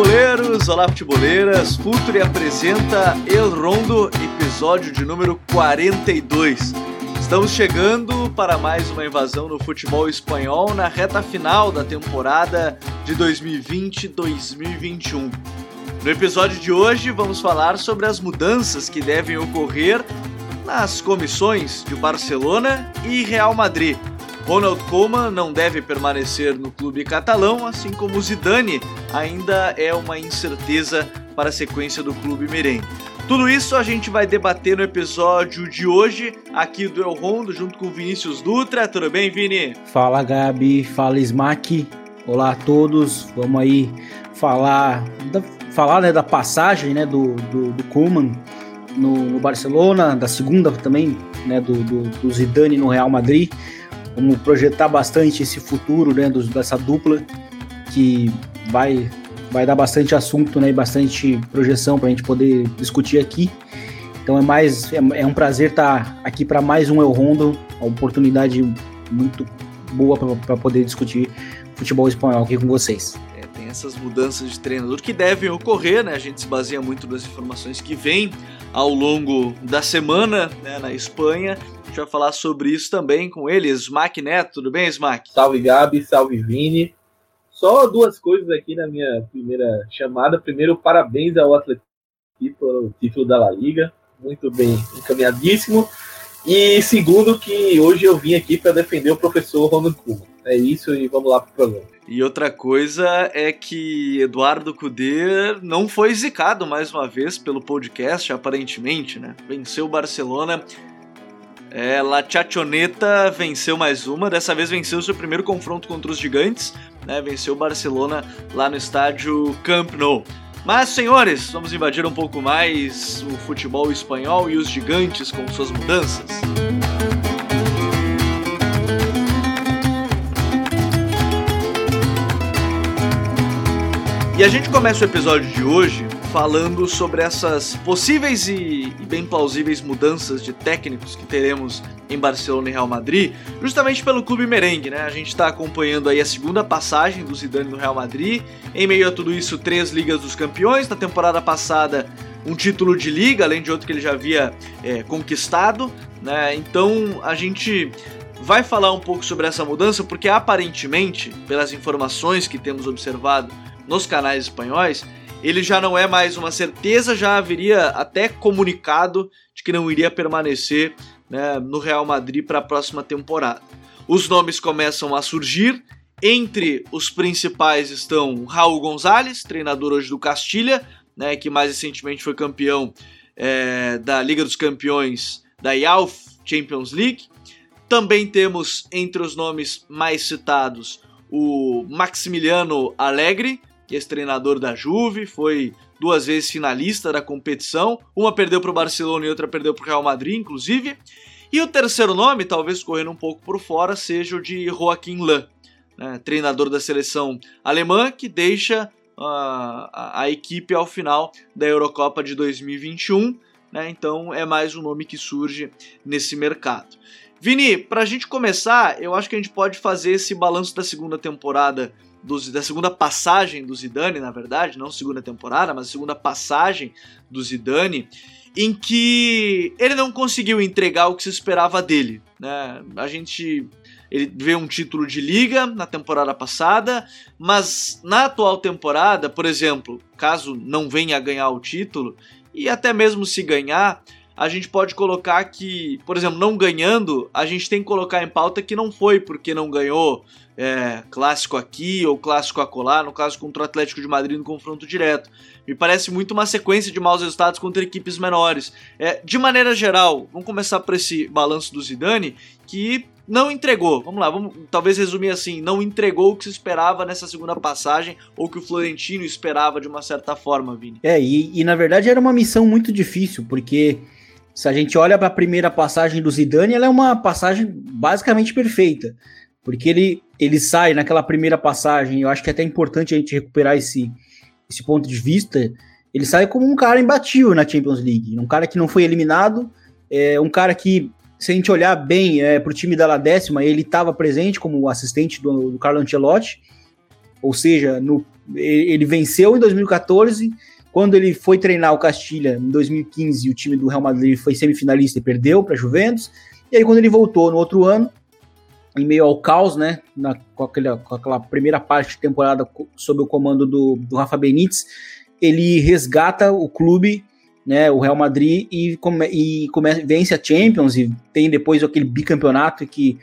Futeboleiros! Olá, futeboleiras! Futuri apresenta El Rondo, episódio de número 42. Estamos chegando para mais uma invasão no futebol espanhol na reta final da temporada de 2020-2021. No episódio de hoje, vamos falar sobre as mudanças que devem ocorrer nas comissões de Barcelona e Real Madrid Ronald Koeman não deve permanecer no clube catalão, assim como Zidane ainda é uma incerteza para a sequência do clube merengue. Tudo isso a gente vai debater no episódio de hoje, aqui do El Rondo, junto com Vinícius Dutra. Tudo bem, Vini? Fala, Gabi. Fala, Smack. Olá a todos. Vamos aí falar da, falar, né, da passagem né, do, do, do Koeman no, no, Barcelona, da segunda também, né, do, do, do Zidane no Real Madrid. Vamos projetar bastante esse futuro né, dessa dupla que vai, vai dar bastante assunto né, e bastante projeção para a gente poder discutir aqui. Então é mais é, é um prazer estar tá aqui para mais um El Rondo, uma oportunidade muito boa para poder discutir futebol espanhol aqui com vocês essas mudanças de treinador que devem ocorrer, né? A gente se baseia muito nas informações que vêm ao longo da semana né, na Espanha gente vai falar sobre isso também com ele, Smack Neto. Tudo bem, Smack? Salve, Gabi. Salve, Vini. Só duas coisas aqui na minha primeira chamada. Primeiro, parabéns ao Atlético pelo título da La Liga. Muito bem encaminhadíssimo. E segundo, que hoje eu vim aqui para defender o professor Ronald Koeman. É isso e vamos lá pro programa. E outra coisa é que Eduardo Cudê não foi zicado mais uma vez pelo podcast, aparentemente, né? Venceu o Barcelona é, La Chachoneta venceu mais uma, dessa vez venceu seu primeiro confronto contra os gigantes, né, venceu o Barcelona lá no estádio Camp Nou. Mas, senhores, vamos invadir um pouco mais o futebol espanhol e os gigantes com suas mudanças. E a gente começa o episódio de hoje falando sobre essas possíveis e, e, bem plausíveis mudanças de técnicos que teremos em Barcelona e Real Madrid, justamente pelo clube merengue, né? A gente está acompanhando aí a segunda passagem do Zidane no Real Madrid. Em meio a tudo isso, três ligas dos campeões. Na temporada passada, um título de liga, além de outro que ele já havia é, conquistado, né? Então a gente vai falar um pouco sobre essa mudança, porque aparentemente, pelas informações que temos observado nos canais espanhóis, ele já não é mais uma certeza, já haveria até comunicado de que não iria permanecer né, no Real Madrid para a próxima temporada. Os nomes começam a surgir, entre os principais estão Raul Gonzalez, treinador hoje do Castilha, né, que mais recentemente foi campeão é, da Liga dos Campeões da IALF Champions League. Também temos entre os nomes mais citados o Maximiliano Alegre, ex-treinador da Juve, foi duas vezes finalista da competição. Uma perdeu para o Barcelona e outra perdeu para o Real Madrid, inclusive. E o terceiro nome, talvez correndo um pouco por fora, seja o de Joaquim Löw, né, treinador da seleção alemã, que deixa uh, a, a, equipe ao final da Eurocopa de 2021. Né, então é mais um nome que surge nesse mercado. Vini, para a gente começar, eu acho que a gente pode fazer esse balanço da segunda temporada do, da segunda passagem do Zidane, na verdade, não segunda temporada, mas segunda passagem do Zidane, em que ele não conseguiu entregar o que se esperava dele. Né? A gente ele vê um título de liga na temporada passada, mas na atual temporada, por exemplo, caso não venha a ganhar o título, e até mesmo se ganhar, a gente pode colocar que, por exemplo, não ganhando, a gente tem que colocar em pauta que não foi porque não ganhou é, clássico aqui ou clássico acolá, no caso contra o Atlético de Madrid no confronto direto. Me parece muito uma sequência de maus resultados contra equipes menores. É, de maneira geral, vamos começar por esse balanço do Zidane, que não entregou. Vamos lá, vamos talvez resumir assim: não entregou o que se esperava nessa segunda passagem, ou que o Florentino esperava de uma certa forma, Vini. É, e, e na verdade era uma missão muito difícil, porque se a gente olha para a primeira passagem do Zidane, ela é uma passagem basicamente perfeita. Porque ele, ele sai naquela primeira passagem, eu acho que é até importante a gente recuperar esse, esse ponto de vista. Ele sai como um cara imbatível na Champions League, um cara que não foi eliminado, é um cara que, se a gente olhar bem é, para o time da La Décima, ele estava presente como assistente do, do Carlo Ancelotti. Ou seja, no, ele venceu em 2014, quando ele foi treinar o Castilha em 2015, o time do Real Madrid foi semifinalista e perdeu para a Juventus. E aí, quando ele voltou no outro ano, em meio ao caos, né, na, com, aquela, com aquela primeira parte de temporada sob o comando do, do Rafa Benítez, ele resgata o clube, né, o Real Madrid, e, come, e come, vence a Champions e tem depois aquele bicampeonato que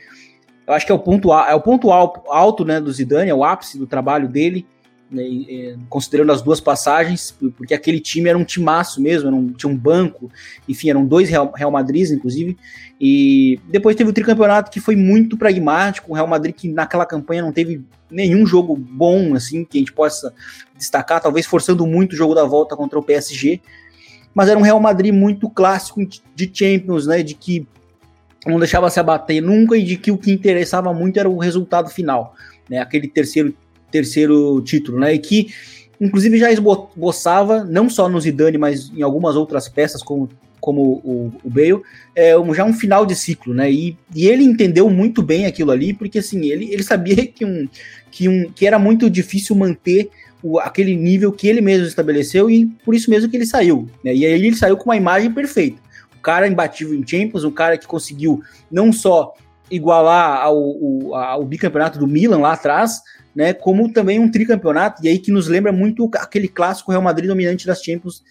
eu acho que é o ponto, é o ponto alto né, do Zidane, é o ápice do trabalho dele né, considerando as duas passagens, porque aquele time era um timaço mesmo, um, tinha um banco, enfim, eram dois Real, Real Madrid, inclusive, e depois teve o tricampeonato que foi muito pragmático, o Real Madrid que naquela campanha não teve nenhum jogo bom, assim, que a gente possa destacar, talvez forçando muito o jogo da volta contra o PSG, mas era um Real Madrid muito clássico de Champions, né, de que não deixava se abater nunca e de que o que interessava muito era o resultado final, né, aquele terceiro terceiro título, né? E que inclusive já esboçava, não só no Zidane, mas em algumas outras peças, como, como o, o Bale, é, um, já um final de ciclo, né? E, e, ele entendeu muito bem aquilo ali, porque assim, ele, ele sabia que, um, que, um, que era muito difícil manter o, aquele nível que ele mesmo estabeleceu e por isso mesmo que ele saiu. Né? E aí ele saiu com uma imagem perfeita. O cara imbatível em Champions, um cara que conseguiu não só igualar ao, ao, ao bicampeonato do Milan lá atrás, né, como também um tricampeonato, e aí que nos lembra muito aquele clássico Real Madrid dominante das Champions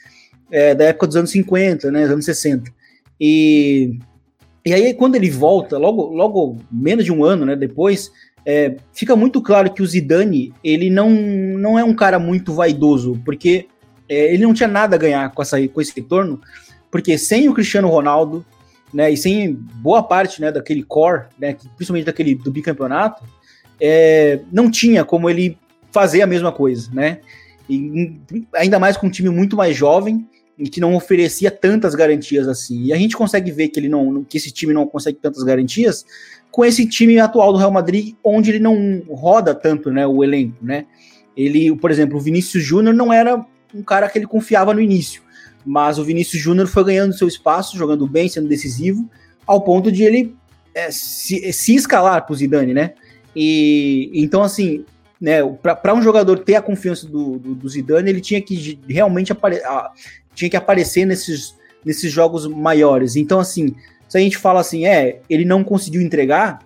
é, da época dos anos 50, né, anos 60. E, e aí quando ele volta, logo, logo menos de um ano né, depois, é, fica muito claro que o Zidane, ele não, não é um cara muito vaidoso, porque é, ele não tinha nada a ganhar com, essa, com esse retorno, porque sem o Cristiano Ronaldo, né, e sem boa parte, né, daquele core, né, principalmente daquele do bicampeonato, é, não tinha como ele fazer a mesma coisa, né? E, ainda mais com um time muito mais jovem e que não oferecia tantas garantias assim. E a gente consegue ver que ele não, que esse time não consegue tantas garantias com esse time atual do Real Madrid, onde ele não roda tanto, né, o elenco, né? Ele, por exemplo, o Vinícius Júnior não era um cara que ele confiava no início, mas o Vinícius Júnior foi ganhando seu espaço, jogando bem, sendo decisivo, ao ponto de ele é, se, se escalar para o Zidane, né? E então, assim, né, para um jogador ter a confiança do, do, do, Zidane, ele tinha que realmente apare tinha que aparecer nesses, nesses jogos maiores. Então, assim, se a gente fala assim, é, ele não conseguiu entregar,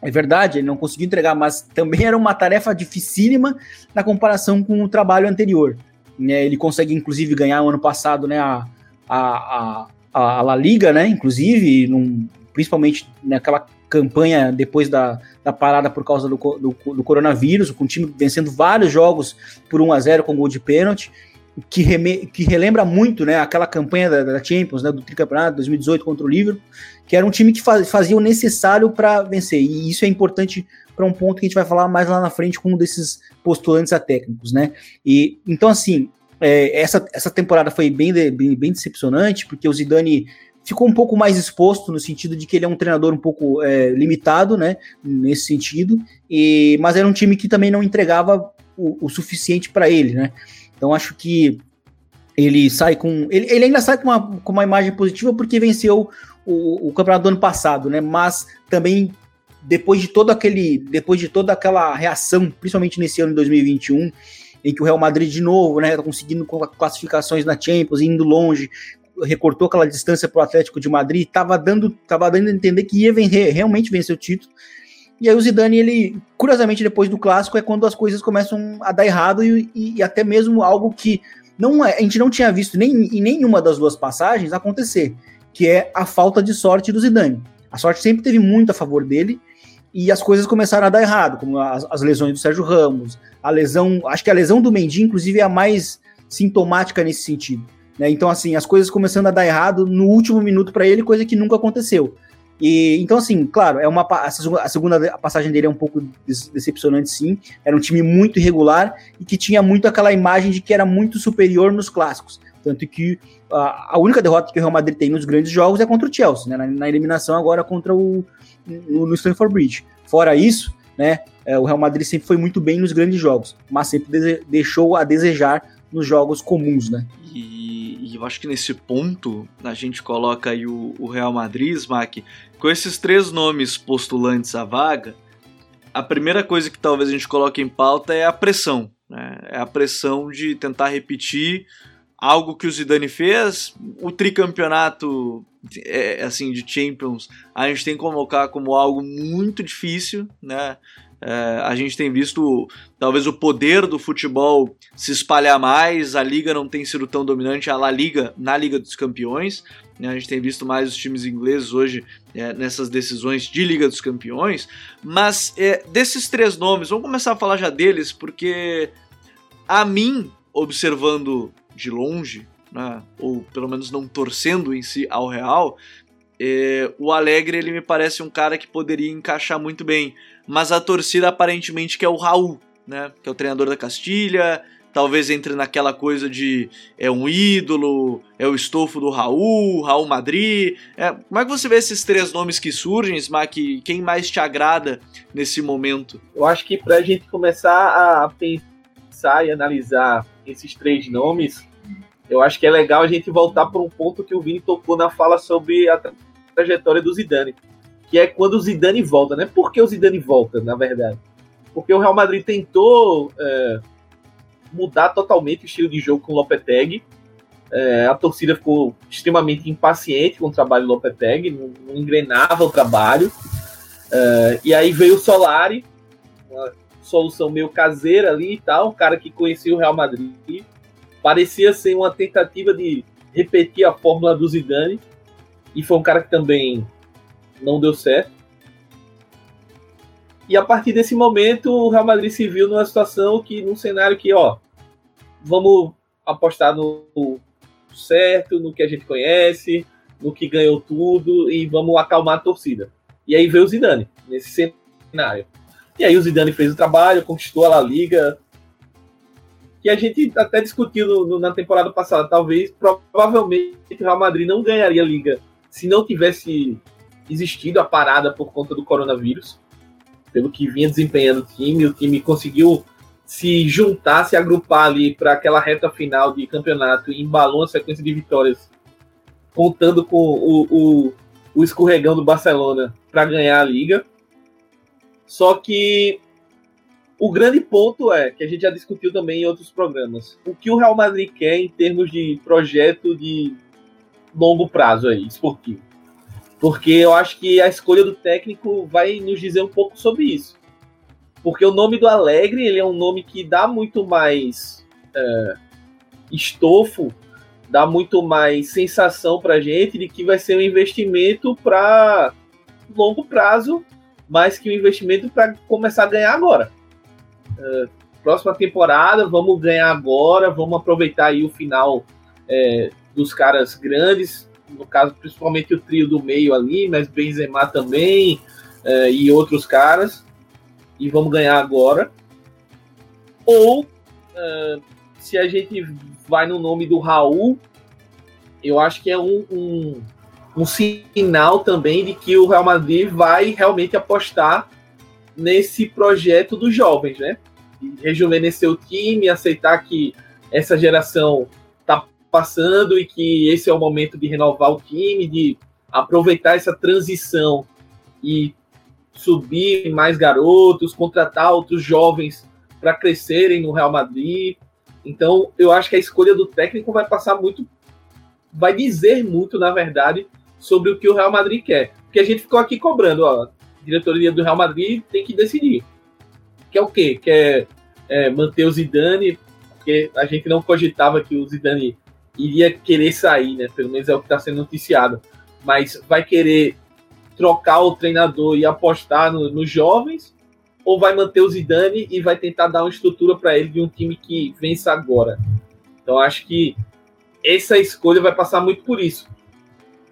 é verdade, ele não conseguiu entregar, mas também era uma tarefa dificílima na comparação com o trabalho anterior. Né, ele consegue, inclusive, ganhar o ano passado né, a, a, a, a La Liga, né, inclusive, num, principalmente naquela campanha depois da, da parada por causa do, do, do, coronavírus, com o time vencendo vários jogos por 1 a 0 com gol de pênalti, que, reme, que relembra muito né, aquela campanha da, da Champions, né, do tricampeonato 2018 contra o Liverpool, que era um time que faz, fazia o necessário para vencer. E isso é importante para um ponto que a gente vai falar mais lá na frente com um desses postulantes a técnicos, né? E então assim, é, essa, essa temporada foi bem, bem, bem decepcionante, porque o Zidane ficou um pouco mais exposto no sentido de que ele é um treinador um pouco é, limitado, né, nesse sentido, e, mas era um time que também não entregava o, o suficiente para ele, né. Então acho que ele sai com, ele, ele ainda sai com uma, com uma imagem positiva porque venceu o, o campeonato do ano passado, né, mas também depois de todo aquele, depois de toda aquela reação, principalmente nesse ano de 2021, em que o Real Madrid de novo, né, tá conseguindo classificações na Champions, indo longe, recortou aquela distância para o Atlético de Madrid, estava dando, tava dando a entender que ia vencer, realmente vencer o título. E aí o Zidane, ele, curiosamente, depois do clássico, é quando as coisas começam a dar errado e, e até mesmo algo que não é, a gente não tinha visto nem, em nenhuma das duas passagens acontecer, que é a falta de sorte do Zidane. A sorte sempre teve muito a favor dele e as coisas começaram a dar errado, como as, as lesões do Sérgio Ramos, a lesão, acho que a lesão do Mendy, inclusive, é a mais sintomática nesse sentido. Né? Então, assim, as coisas começando a dar errado no último minuto para ele, coisa que nunca aconteceu. E então, assim, claro, é uma a segunda passagem dele é um pouco decepcionante, sim. Era um time muito irregular e que tinha muito aquela imagem de que era muito superior nos clássicos. Tanto que a, única derrota que o Real Madrid tem nos grandes jogos é contra o Chelsea, né? na, na eliminação agora contra o no, no Stamford Bridge. Fora isso, né, é, o Real Madrid sempre foi muito bem nos grandes jogos, mas sempre deixou a desejar nos jogos comuns, né? Eu acho que nesse ponto a gente coloca aí o, o Real Madrid, Smack, com esses três nomes postulantes à vaga, a primeira coisa que talvez a gente coloque em pauta é a pressão. Né? É a pressão de tentar repetir algo que o Zidane fez. O tricampeonato é, assim de Champions a gente tem que colocar como algo muito difícil, né? É, a gente tem visto talvez o poder do futebol se espalhar mais, a liga não tem sido tão dominante, a La Liga na Liga dos Campeões. Né? A gente tem visto mais os times ingleses hoje é, nessas decisões de Liga dos Campeões. Mas é, desses três nomes, vamos começar a falar já deles, porque a mim, observando de longe, né, ou pelo menos não torcendo em si ao Real, é, o Alegre ele me parece um cara que poderia encaixar muito bem mas a torcida aparentemente quer o Raul, né? Que é o treinador da Castilha, talvez entre naquela coisa de é um ídolo, é o estofo do Raul, Raul Madrid. É, como é que você vê esses três nomes que surgem, Smack? Quem mais te agrada nesse momento? Eu acho que para a gente começar a pensar e analisar esses três nomes, eu acho que é legal a gente voltar para um ponto que o Vini tocou na fala sobre a trajetória do Zidane que é quando o Zidane volta, né? Por que o Zidane volta, na verdade? Porque o Real Madrid tentou é, mudar totalmente o estilo de jogo com o Lopetegui. É, a torcida ficou extremamente impaciente com o trabalho do Lopetegui, não, não engrenava o trabalho. É, e aí veio o Solari, uma solução meio caseira ali e tal, um cara que conhecia o Real Madrid. Parecia ser uma tentativa de repetir a fórmula do Zidane. E foi um cara que também não deu certo. E a partir desse momento, o Real Madrid se viu numa situação que, num cenário que, ó, vamos apostar no certo, no que a gente conhece, no que ganhou tudo e vamos acalmar a torcida. E aí veio o Zidane nesse cenário. E aí o Zidane fez o trabalho, conquistou a La Liga, que a gente até discutiu no, no, na temporada passada. Talvez, provavelmente, o Real Madrid não ganharia a Liga se não tivesse existido a parada por conta do coronavírus, pelo que vinha desempenhando o time, o time conseguiu se juntar, se agrupar ali para aquela reta final de campeonato e embalou uma sequência de vitórias, contando com o, o, o escorregão do Barcelona para ganhar a liga. Só que o grande ponto é, que a gente já discutiu também em outros programas, o que o Real Madrid quer em termos de projeto de longo prazo aí, esportivo porque eu acho que a escolha do técnico vai nos dizer um pouco sobre isso. Porque o nome do Alegre ele é um nome que dá muito mais é, estofo, dá muito mais sensação para gente de que vai ser um investimento para longo prazo, mais que um investimento para começar a ganhar agora. É, próxima temporada, vamos ganhar agora, vamos aproveitar aí o final é, dos caras grandes, no caso, principalmente o trio do meio ali, mas Benzema também é, e outros caras, e vamos ganhar agora. Ou, é, se a gente vai no nome do Raul, eu acho que é um, um, um sinal também de que o Real Madrid vai realmente apostar nesse projeto dos jovens, né? Rejuvenescer o time, aceitar que essa geração passando e que esse é o momento de renovar o time, de aproveitar essa transição e subir mais garotos, contratar outros jovens para crescerem no Real Madrid. Então, eu acho que a escolha do técnico vai passar muito, vai dizer muito, na verdade, sobre o que o Real Madrid quer. Porque a gente ficou aqui cobrando, ó, a diretoria do Real Madrid tem que decidir. Quer o quê? Quer é, manter o Zidane, porque a gente não cogitava que o Zidane iria querer sair, né? Pelo menos é o que está sendo noticiado. Mas vai querer trocar o treinador e apostar no, nos jovens? Ou vai manter o Zidane e vai tentar dar uma estrutura para ele de um time que vença agora? Então acho que essa escolha vai passar muito por isso.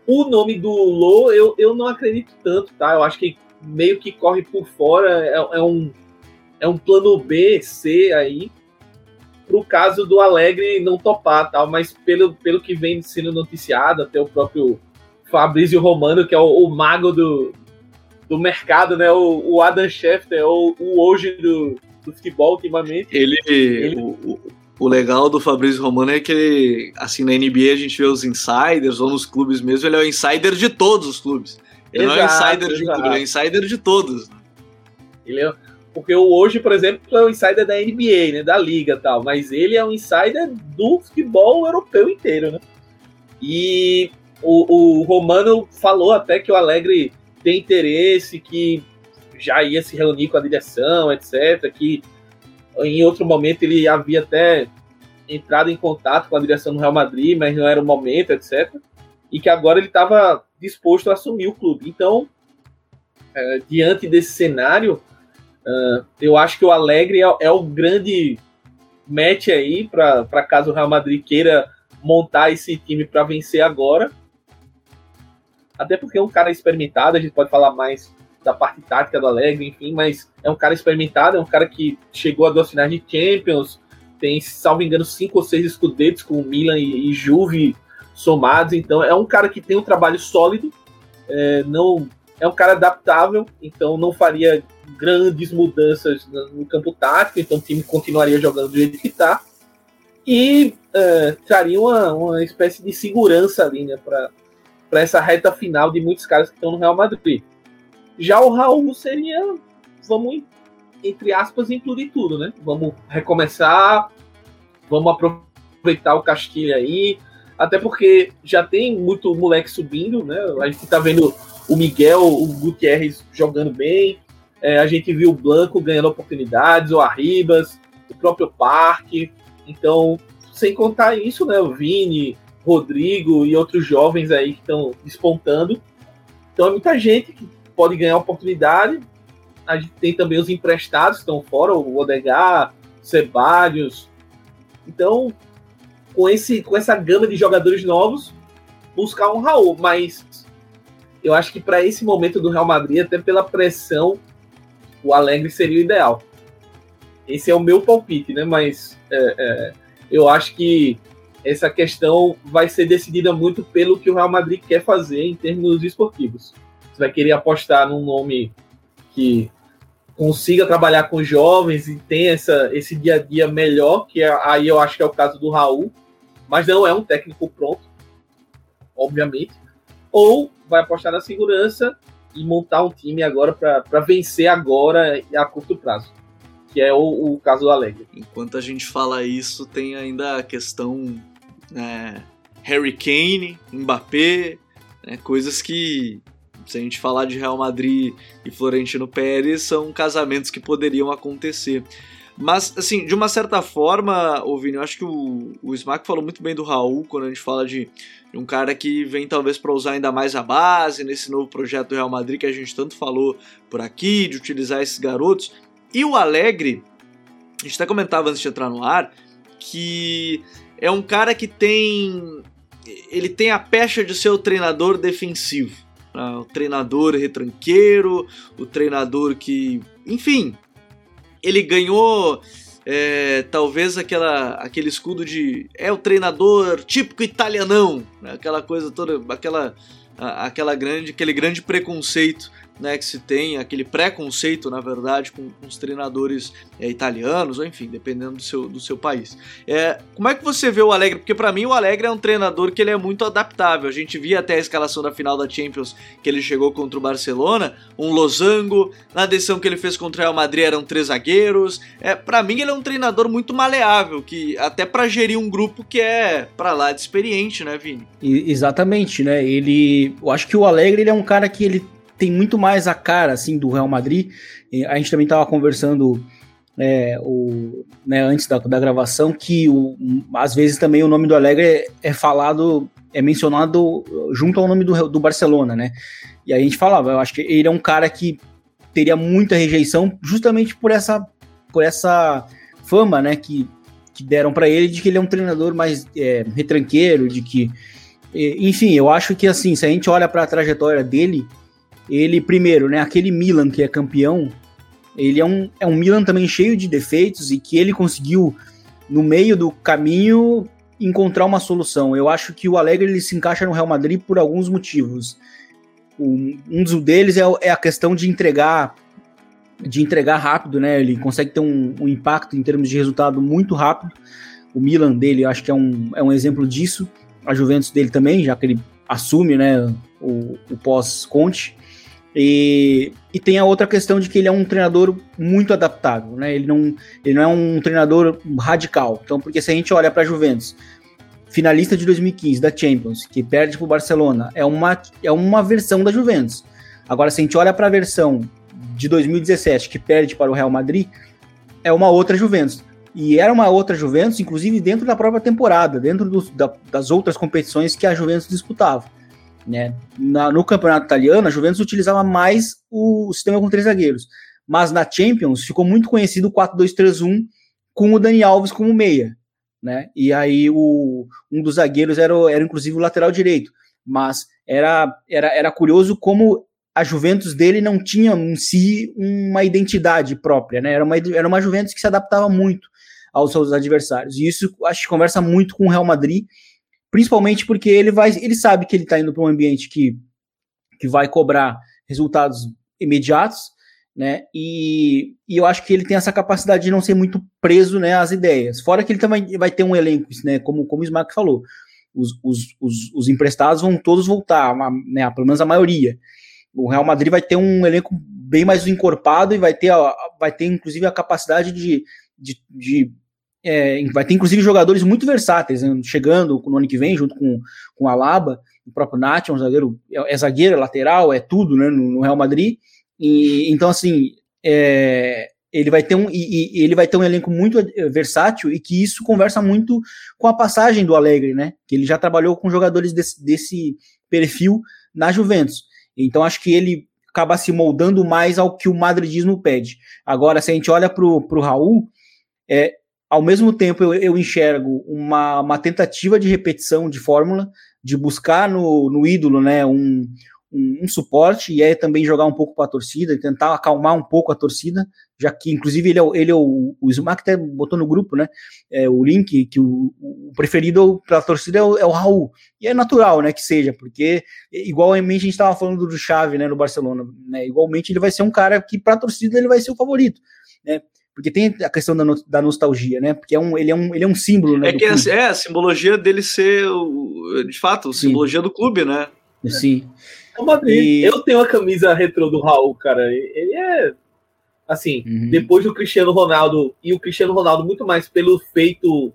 O nome do Lô, eu, eu não acredito tanto, tá? Eu acho que meio que corre por fora, é, é um, é um plano B, C aí, pro caso do Alegre não topar, tal, mas pelo, pelo que vem sendo noticiado, até o próprio Fabrício Romano, que é o, o mago do, do mercado, né? O, o Adam Schefter, o, o hoje do, do futebol ultimamente. Ele. ele... O, o, legal do Fabrício Romano é que ele, assim, na NBA a gente vê os insiders, ou nos clubes mesmo, ele é o insider de todos os clubes. Ele exato, não é o insider de um clube, ele é o insider de todos. Ele é Porque hoje, por exemplo, é um insider da NBA, né, da liga tal, mas ele é um insider do futebol europeu inteiro, né? E o, o Romano falou até que o Alegre tem interesse, que já ia se reunir com a direção, etc. Que em outro momento ele havia até entrado em contato com a direção do Real Madrid, mas não era o momento, etc. E que agora ele estava disposto a assumir o clube. Então, é, diante desse cenário, uh, eu acho que o Alegre é, é o grande match aí para caso o Real Madrid queira montar esse time para vencer agora. Até porque é um cara experimentado, a gente pode falar mais da parte tática do Alegre, enfim, mas é um cara experimentado, é um cara que chegou a duas finais de Champions, tem, salvo engano, cinco ou seis escudetos com Milan e, e Juve somados, então é um cara que tem um trabalho sólido, é, não é um cara adaptável, então não faria grandes mudanças no campo tático, então o time continuaria jogando do jeito que está e é, traria uma, uma espécie de segurança ali né, para essa reta final de muitos caras que estão no Real Madrid. Já o Raul seria, vamos, entre aspas, incluir tudo, né? Vamos recomeçar, vamos aproveitar o Castilho aí, até porque já tem muito moleque subindo, né? A gente tá vendo o Miguel, o Gutierrez jogando bem, é, a gente viu o Blanco ganhando oportunidades, o Arribas, o próprio Parque, então, sem contar isso, né? O Vini, Rodrigo e outros jovens aí que estão despontando. Então é muita gente que pode ganhar oportunidade. A gente tem também os emprestados que estão fora, o Odegar, Sebadios. Então, com, esse, com essa gama de jogadores novos, buscar um Raul. Mas eu acho que para esse momento do Real Madrid, até pela pressão, o Alegre seria o ideal. Esse é o meu palpite, né? Mas é, é, eu acho que essa questão vai ser decidida muito pelo que o Real Madrid quer fazer em termos esportivos vai querer apostar num nome que consiga trabalhar com jovens e tenha essa, esse dia a dia melhor, que é, aí eu acho que é o caso do Raul, mas não é um técnico pronto, obviamente. Ou vai apostar na segurança e montar um time agora para vencer agora a curto prazo, que é o, o, caso do Alegre. Enquanto a gente fala isso, tem ainda a questão né, Harry Kane, Mbappé, né, coisas que se a gente falar de Real Madrid e Florentino Pérez, são casamentos que poderiam acontecer. Mas, assim, de uma certa forma, ô Vini, eu acho que o, o Smack falou muito bem do Raul quando a gente fala de, de um cara que vem talvez para usar ainda mais a base nesse novo projeto do Real Madrid que a gente tanto falou por aqui, de utilizar esses garotos. E o Alegre, a gente até comentava antes de entrar no ar, que é um cara que tem. Ele tem a pecha de ser o treinador defensivo. Ah, o treinador retranqueiro, o treinador que. Enfim, ele ganhou é, talvez aquela, aquele escudo de. É o treinador típico italianão, né? aquela coisa toda, aquela, aquela grande, aquele grande preconceito né, que se tem, aquele preconceito, na verdade, com, os treinadores é, italianos, ou enfim, dependendo do seu, do seu país. É, como é que você vê o Alegre? Porque para mim o Alegre é um treinador que ele é muito adaptável. A gente via até a escalação da final da Champions que ele chegou contra o Barcelona, um losango, na decisão que ele fez contra o Real Madrid eram três zagueiros. É, para mim ele é um treinador muito maleável, que até para gerir um grupo que é para lá de experiente, né, Vini? exatamente, né? Ele, eu acho que o Alegre ele é um cara que ele tem muito mais a cara assim do Real Madrid. A gente também estava conversando é, o, né, antes da, da gravação que o, às vezes também o nome do Alegre é, é, falado, é mencionado junto ao nome do, do Barcelona, né? E a gente falava, eu acho que ele é um cara que teria muita rejeição justamente por essa, por essa fama, né, que, que deram para ele de que ele é um treinador mais é, retranqueiro, de que, enfim, eu acho que assim, se a gente olha para a trajetória dele, ele, primeiro, né, aquele Milan que é campeão, ele é um, é um Milan também cheio de defeitos e que ele conseguiu, no meio do caminho, encontrar uma solução. Eu acho que o Alegre ele se encaixa no Real Madrid por alguns motivos. Um, dos deles é, é, a questão de entregar de entregar rápido, né? Ele consegue ter um, um, impacto em termos de resultado muito rápido. O Milan dele, acho que é um, é um exemplo disso. A Juventus dele também, já que ele assume, né, o, o pós-Conte. E, e tem a outra questão de que ele é um treinador muito adaptável, né? Ele não, ele não é um treinador radical. Então, porque se a gente olha para a Juventus, finalista de 2015 da Champions, que perde para o Barcelona, é uma, é uma versão da Juventus. Agora, se a gente olha para a versão de 2017, que perde para o Real Madrid, é uma outra Juventus. E era uma outra Juventus, inclusive dentro da própria temporada, dentro da, das outras competições que a Juventus disputava. Né? Na, no campeonato italiano, a Juventus utilizava mais o sistema com três zagueiros. Mas na Champions ficou muito conhecido o 4-2-3-1 com o Dani Alves como meia. Né? E aí o, um dos zagueiros era, era inclusive o lateral direito. Mas era, era, era curioso como a Juventus dele não tinha em si uma identidade própria, né? Era uma, era uma Juventus que se adaptava muito aos seus adversários. E isso acho que conversa muito com o Real Madrid, principalmente porque ele vai, ele sabe que ele está indo para um ambiente que, que vai cobrar resultados imediatos, né? E, e, eu acho que ele tem essa capacidade de não ser muito preso, né, às ideias. Fora que ele também vai ter um elenco, né, como, como o Smack falou, os, os, os, os emprestados vão todos voltar, né, pelo menos a maioria. O Real Madrid vai ter um elenco bem mais encorpado e vai ter, vai ter inclusive a capacidade de, de, de é, vai ter inclusive jogadores muito versáteis, né, chegando no ano que vem, junto com, com a Laba, o próprio Nath é um zagueiro, é, é zagueiro, é lateral, é tudo né, no, no Real Madrid. E, então, assim, é, ele vai ter um e, e, ele vai ter um elenco muito é, versátil e que isso conversa muito com a passagem do Alegre, né? Que ele já trabalhou com jogadores desse, desse perfil na Juventus. Então acho que ele acaba se moldando mais ao que o madridismo pede. Agora, se a gente olha para o Raul, é, ao mesmo tempo eu, eu enxergo uma, uma, tentativa de repetição de fórmula, de buscar no, no ídolo né, um, um, um, suporte e é também jogar um pouco para a torcida, tentar acalmar um pouco a torcida, já que inclusive ele é, ele é o, o Smack até botou no grupo, né? É, o link que o, o preferido para a torcida é o, é o, Raul. E é natural, né, que seja, porque igualmente a gente estava falando do Xavi, né, no Barcelona, né? Igualmente ele vai ser um cara que para a torcida ele vai ser o favorito, né? Porque tem a questão da, no, da nostalgia, né? Porque é um, ele, é um, ele é um símbolo, né? É que é, é, a simbologia dele ser, de fato, a simbologia do clube, né? Sim. É. E... Eu tenho a camisa retrô do Raul, cara. Ele é. Assim, uhum. depois do Cristiano Ronaldo, e o Cristiano Ronaldo muito mais pelo feito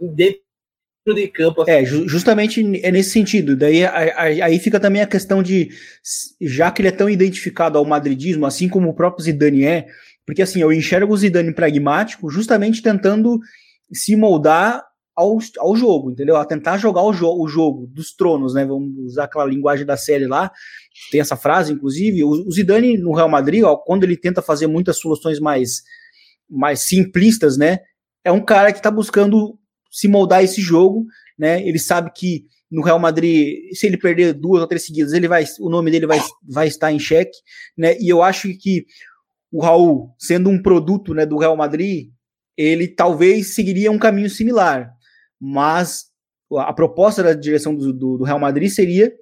dentro de campo. Assim. É, justamente é nesse sentido. Daí aí fica também a questão de, já que ele é tão identificado ao madridismo, assim como o próprio Zidane é, porque assim, eu enxergo o Zidane pragmático justamente tentando se moldar ao, ao jogo, entendeu? A tentar jogar o, jo o jogo dos tronos, né? Vamos usar aquela linguagem da série lá. Tem essa frase, inclusive. O, o Zidane no Real Madrid, ó, quando ele tenta fazer muitas soluções mais, mais simplistas, né? É um cara que está buscando se moldar esse jogo, né? Ele sabe que no Real Madrid, se ele perder duas ou três seguidas, ele vai, o nome dele vai, vai estar em xeque, né? E eu acho que o Raul, sendo um produto, né, do Real Madrid, ele talvez seguiria um caminho similar mas a proposta da direção do, do, do Real Madrid seria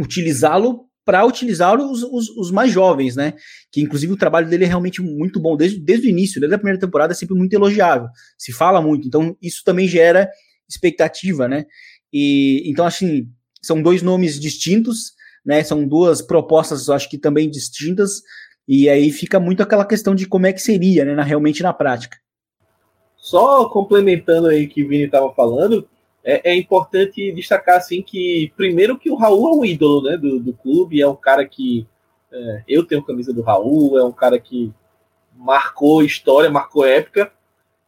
utilizá-lo para utilizar os, os, os, mais jovens, né? Que inclusive o trabalho dele é realmente muito bom desde, desde o início, desde a primeira temporada é sempre muito elogiável, se fala muito, então isso também gera expectativa, né? E então assim são dois nomes distintos, né? São duas propostas, acho que também distintas, e aí fica muito aquela questão de como é que seria, né? Na, realmente na prática. Só complementando aí que o Vini estava falando, é, é, importante destacar assim que primeiro que o Raul é um ídolo né, do, do clube, é um cara que é, eu tenho camisa do Raul, é um cara que marcou história, marcou época.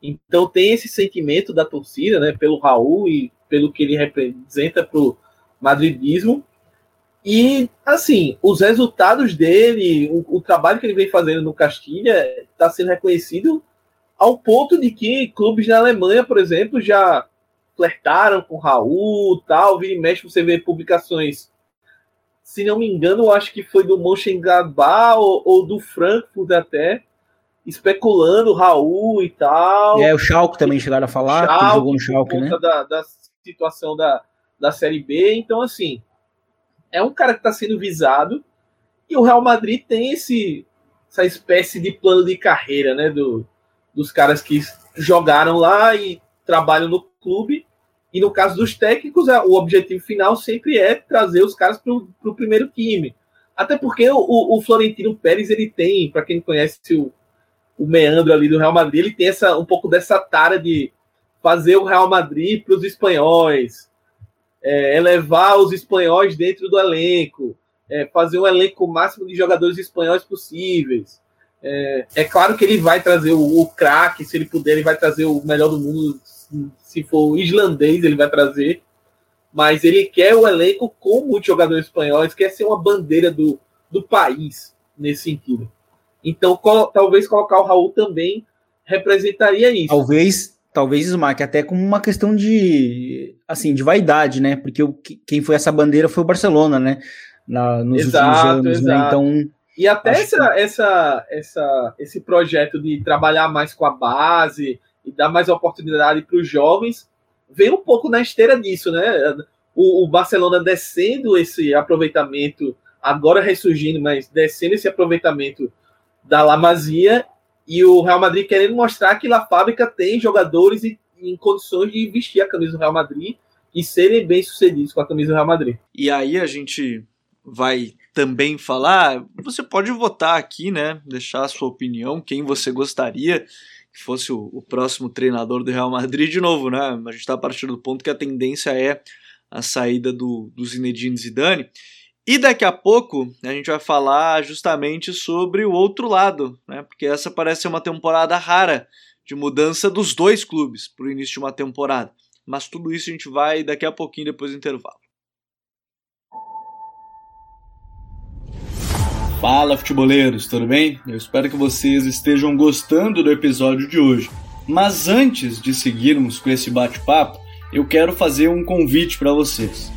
Então tem esse sentimento da torcida, né, pelo Raul e pelo que ele representa para o madridismo. E assim, os resultados dele, o, o, trabalho que ele vem fazendo no Castilha está sendo reconhecido ao ponto de que clubes na Alemanha, por exemplo, já flertaram com Raul, tal, vira e mexe, você vê publicações, se não me engano, eu acho que foi do Mönchengladbach ou, ou do Frankfurt até, especulando Raul e tal. É, o Schalke também chegaram a falar, Schalke, jogou no Schalke, né? Da, da situação da, da Série B, então assim, é um cara que está sendo visado, e o Real Madrid tem esse, essa espécie de plano de carreira, né, do, dos caras que jogaram lá e trabalham no clube. E no caso dos técnicos, o objetivo final sempre é trazer os caras para o primeiro time. Até porque o, o Florentino Pérez, ele tem, para quem conhece o, o meandro ali do Real Madrid, ele tem essa, um pouco dessa tara de fazer o Real Madrid para os espanhóis, é, elevar os espanhóis dentro do elenco, é, fazer um elenco máximo de jogadores espanhóis possíveis. É, é claro que ele vai trazer o, o craque, se ele puder, ele vai trazer o melhor do mundo. Se for islandês, ele vai trazer. Mas ele quer o elenco com muitos jogadores espanhóis, quer ser uma bandeira do, do país nesse sentido. Então, talvez colocar o Raul também representaria isso. Talvez, talvez, Smack, até como uma questão de assim, de vaidade, né? Porque o, quem foi essa bandeira foi o Barcelona, né? Na, nos exato, últimos anos, né? exato. né? Então. E até essa, que... essa, essa, esse projeto de trabalhar mais com a base e dar mais oportunidade para os jovens vem um pouco na esteira disso, né? O, o, Barcelona descendo esse aproveitamento, agora ressurgindo, mas descendo esse aproveitamento da La Masia e o Real Madrid querendo mostrar que a fábrica tem jogadores em, em condições de vestir a camisa do Real Madrid e serem bem sucedidos com a camisa do Real Madrid. E aí a gente vai também falar, você pode votar aqui, né? Deixar a sua opinião, quem você gostaria que fosse o, o próximo treinador do Real Madrid de novo, né? A gente está partindo do ponto que a tendência é a saída do, do Zinedine Zidane. E daqui a pouco a gente vai falar justamente sobre o outro lado, né? Porque essa parece ser uma temporada rara de mudança dos dois clubes para o início de uma temporada. Mas tudo isso a gente vai daqui a pouquinho depois do intervalo. Fala futeboleiros, tudo bem? Eu espero que vocês estejam gostando do episódio de hoje. Mas antes de seguirmos com esse bate-papo, eu quero fazer um convite para vocês.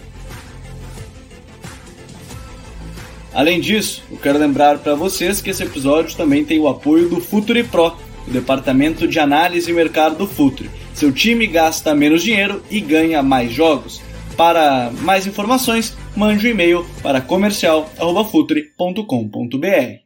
Além disso, eu quero lembrar para vocês que esse episódio também tem o apoio do Futuri Pro, o departamento de análise e mercado do Futuri. Seu time gasta menos dinheiro e ganha mais jogos. Para mais informações, mande um e-mail para comercial@futuri.com.br.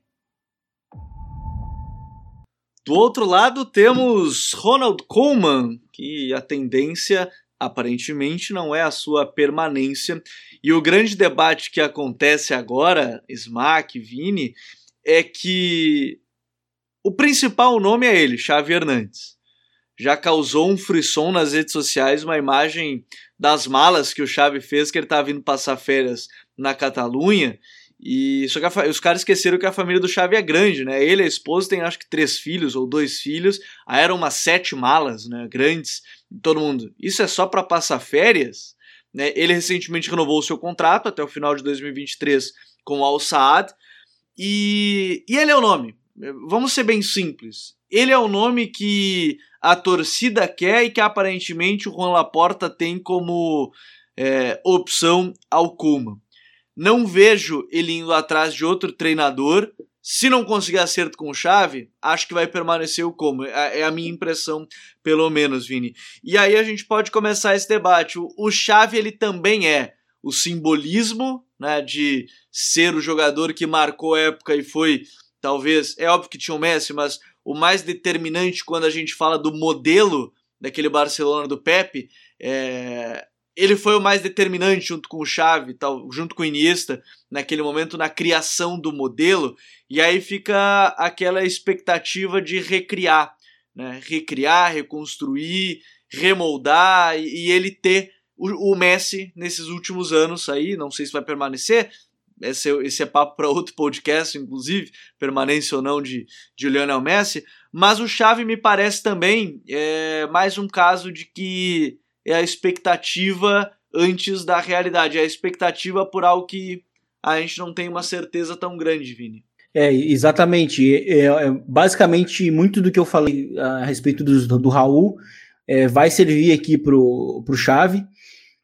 Do outro lado temos Ronald Koeman, que a tendência aparentemente não é a sua permanência. E o grande debate que acontece agora, Smack, Vini, é que o principal nome é ele, Xavi Hernandes. Já causou um frisson nas redes sociais uma imagem das malas que o Xavi fez, que ele estava vindo passar férias na Catalunha. E só que os caras esqueceram que a família do Xavi é grande, né? Ele e a esposa têm acho que três filhos ou dois filhos. Aí eram umas sete malas, né? Grandes todo mundo, isso é só para passar férias? Né? Ele recentemente renovou o seu contrato até o final de 2023 com o Al Saad e, e ele é o nome. Vamos ser bem simples. Ele é o nome que a torcida quer e que aparentemente o Juan Laporta tem como é, opção ao Kuma. Não vejo ele indo atrás de outro treinador se não conseguir acerto com chave, acho que vai permanecer o como. É, é a minha impressão, pelo menos, Vini. E aí a gente pode começar esse debate. O, chave ele também é o simbolismo, né, de ser o jogador que marcou época e foi, talvez, é óbvio que tinha o Messi, mas o mais determinante quando a gente fala do modelo daquele Barcelona do Pepe, é, ele foi o mais determinante junto com o Xavi, tal, junto com o Iniesta, naquele momento na criação do modelo, e aí fica aquela expectativa de recriar, né? Recriar, reconstruir, remoldar e, e ele ter o, o, Messi nesses últimos anos aí, não sei se vai permanecer, esse, esse é papo para outro podcast, inclusive, permanência ou não de, de Lionel Messi, mas o Xavi me parece também é, mais um caso de que é a expectativa antes da realidade, é a expectativa por algo que a gente não tem uma certeza tão grande, Vini. É, exatamente. É, é, basicamente, muito do que eu falei a respeito do, do Raul é, vai servir aqui pro, pro Chave,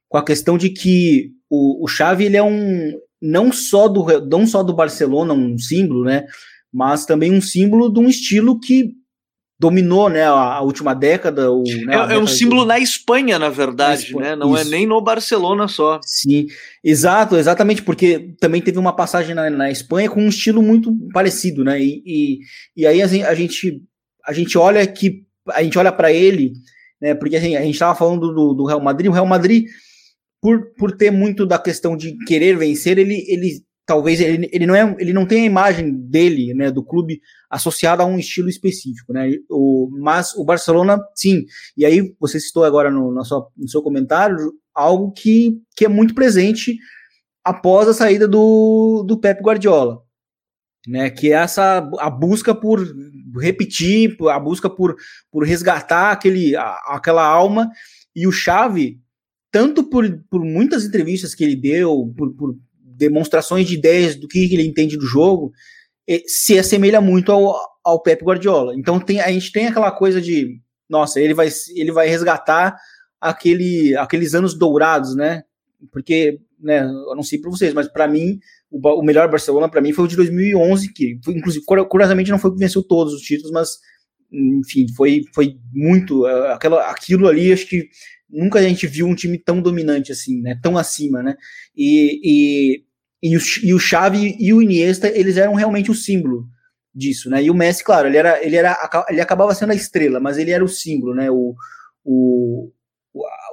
com a questão de que o, o Chave ele é um não só do não só do Barcelona um símbolo, né? Mas também um símbolo de um estilo que dominou né, a, última década. O, né, é, é um símbolo na Espanha, na verdade, na Espanha, né? Não é isso. é nem no Barcelona só. Sim, exato, exatamente, porque também teve uma passagem na, na Espanha com um estilo muito parecido, né? E, e, e aí a gente, a gente olha que a gente olha para ele, né? Porque assim, a gente estava falando do, do Real Madrid, o Real Madrid por, por ter muito da questão de querer vencer, ele, ele talvez ele, ele não é ele não tem a imagem dele, né, do clube associada a um estilo específico, né? O, mas o Barcelona, sim. E aí você citou agora no, no, seu, no seu comentário algo que, que é muito presente após a saída do, do Pep Guardiola, né? Que é essa a busca por repetir, a busca por, por resgatar aquele, a, aquela alma e o Xavi tanto por, por muitas entrevistas que ele deu, por, por demonstrações de ideias do que ele entende do jogo, se assemelha muito ao, ao Pep Guardiola. Então tem, a gente tem aquela coisa de, nossa, ele vai, ele vai resgatar aquele, aqueles anos dourados, né? Porque, né, eu não sei para vocês, mas para mim o, o, melhor Barcelona para mim foi o de 2011, que foi, inclusive curiosamente não foi que venceu todos os títulos, mas enfim, foi, foi muito aquela, aquilo ali, acho que nunca a gente viu um time tão dominante assim, né? Tão acima, né? E, e, e, o, e o Xavi e o Iniesta, eles eram realmente o símbolo disso, né? E o Messi, claro, ele era, ele era, ele acabava sendo a estrela, mas ele era o símbolo, né? O, o,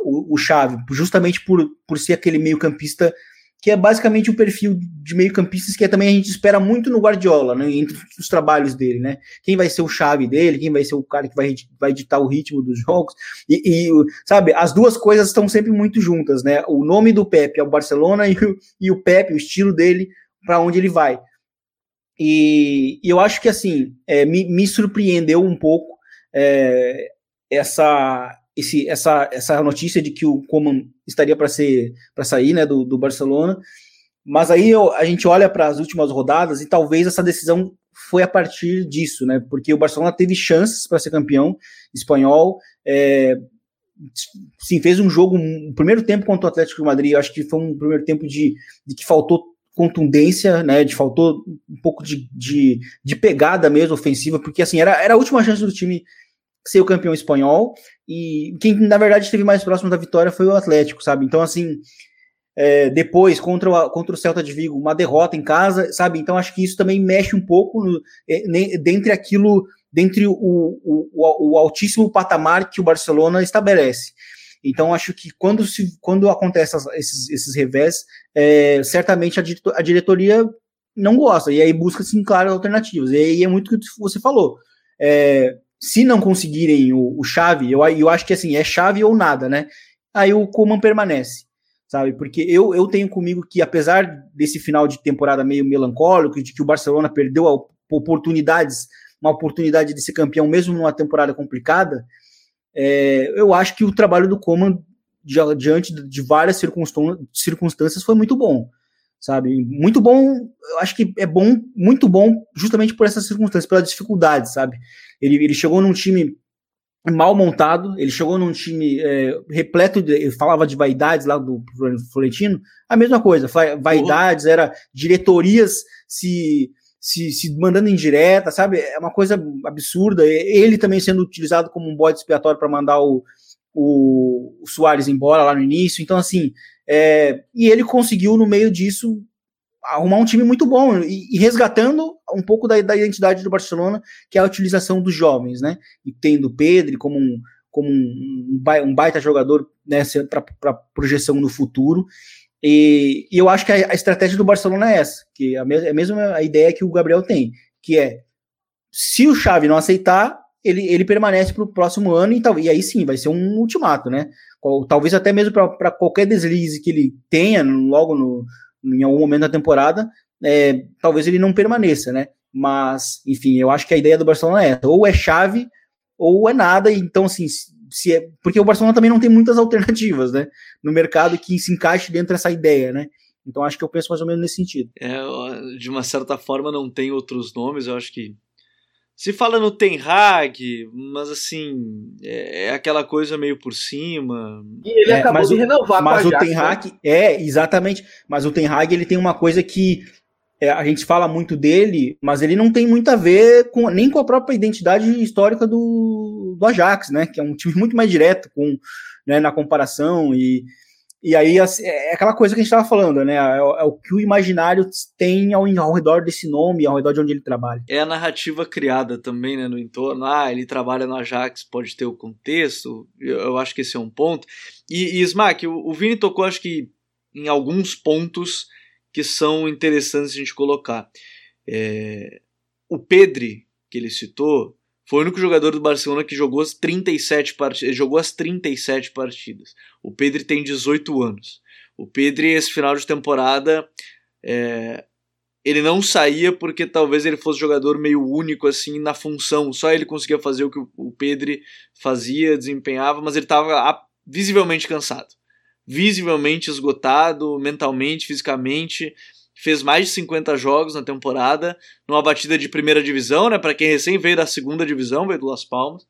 o, o Xavi, justamente por, por ser aquele meio campista que é basicamente o perfil de meio-campistas que é, também a gente espera muito no Guardiola, né, entre os trabalhos dele, né? Quem vai ser o chave dele, quem vai ser o cara que vai, vai ditar o ritmo dos jogos. E, e sabe, as duas coisas estão sempre muito juntas, né? O nome do Pepe é o Barcelona e o, e o Pepe, o estilo dele, para onde ele vai. E, e, eu acho que assim, é, me, me surpreendeu um pouco é, essa, esse, essa, essa notícia de que o Coman estaria para ser para sair né, do, do Barcelona. Mas aí eu, a gente olha para as últimas rodadas e talvez essa decisão foi a partir disso, né? Porque o Barcelona teve chances para ser campeão espanhol. É, sim, fez um jogo, um primeiro tempo contra o Atlético de Madrid. Eu acho que foi um primeiro tempo de, de que faltou contundência, né? De faltou um pouco de, de, de pegada mesmo ofensiva, porque assim era, era a última chance do time ser o campeão espanhol, e quem na verdade esteve mais próximo da vitória foi o Atlético, sabe? Então, assim, é, depois contra o, contra o Celta de Vigo, uma derrota em casa, sabe? Então, acho que isso também mexe um pouco no, é, dentre aquilo, dentre o, o, o, o altíssimo patamar que o Barcelona estabelece. Então, acho que quando, se, quando acontece esses, esses revés, é, certamente a, a, diretoria não gosta, e aí busca-se, claro, alternativas. E aí é muito o que você falou. É, se não conseguirem o, o chave, eu, eu acho que assim, é chave ou nada, né? Aí o Coman permanece, sabe? Porque eu, eu tenho comigo que, apesar desse final de temporada meio melancólico, de que o Barcelona perdeu oportunidades, uma oportunidade de ser campeão mesmo numa temporada complicada, é, eu acho que o trabalho do Coman diante de várias circunstâncias foi muito bom sabe? Muito bom, eu acho que é bom, muito bom, justamente por essas circunstâncias, pela dificuldade, sabe? Ele, ele chegou num time mal montado, ele chegou num time é, repleto, de, ele falava de vaidades lá do Florentino, a mesma coisa, vaidades, era diretorias se, se, se mandando em direta, sabe? É uma coisa absurda. Ele também sendo utilizado como um bode expiatório para mandar o, o, o Soares embora lá no início. Então, assim, é, e ele conseguiu, no meio disso, arrumar um time muito bom e, e resgatando um pouco da, da, identidade do Barcelona, que é a utilização dos jovens, né? E tendo Pedro como um, como um, um baita jogador né, para projeção no futuro. E, e, eu acho que a, a, estratégia do Barcelona é essa, que é a, me, é a mesma a ideia que o Gabriel tem, que é se o Xavi não aceitar, ele, ele permanece para o próximo ano e, tal, e aí sim vai ser um ultimato, né? Talvez até mesmo para qualquer deslize que ele tenha logo no, em algum momento da temporada, é, talvez ele não permaneça, né? Mas, enfim, eu acho que a ideia do Barcelona é essa, ou é chave ou é nada, então assim, se é, porque o Barcelona também não tem muitas alternativas, né, no mercado que se encaixe dentro dessa ideia, né? Então acho que eu penso mais ou menos nesse sentido. É, de uma certa forma não tem outros nomes, eu acho que se fala no Ten Hag, mas assim, é, é, aquela coisa meio por cima. E ele é, acabou de o, renovar Mas o Ten né? Hag, é, exatamente. Mas o Ten Hag, ele tem uma coisa que é, a gente fala muito dele, mas ele não tem muito a ver com, nem com a própria identidade histórica do, do Ajax, né? Que é um time muito mais direto com, né, na comparação e, e aí assim, é, é aquela coisa que a gente estava falando, né? É, é, o que o imaginário tem ao, ao, redor desse nome, ao redor de onde ele trabalha. É a narrativa criada também, né, no entorno. Ah, ele trabalha no Ajax, pode ter o contexto. Eu, eu acho que esse é um ponto. E, e Smack, o, o Vini tocou, acho que em alguns pontos que são interessantes a gente colocar. É, o Pedri, que ele citou, foi o único jogador do Barcelona que jogou as 37 partidas. Jogou as 37 partidas. O Pedri tem 18 anos. O Pedri, esse final de temporada, é, ele não saía porque talvez ele fosse jogador meio único assim na função. Só ele conseguia fazer o que o Pedri fazia, desempenhava, mas ele estava visivelmente cansado visivelmente esgotado mentalmente, fisicamente. Fez mais de 50 jogos na temporada, numa batida de primeira divisão, né? Para quem recém veio da segunda divisão, veio do Las Palmas.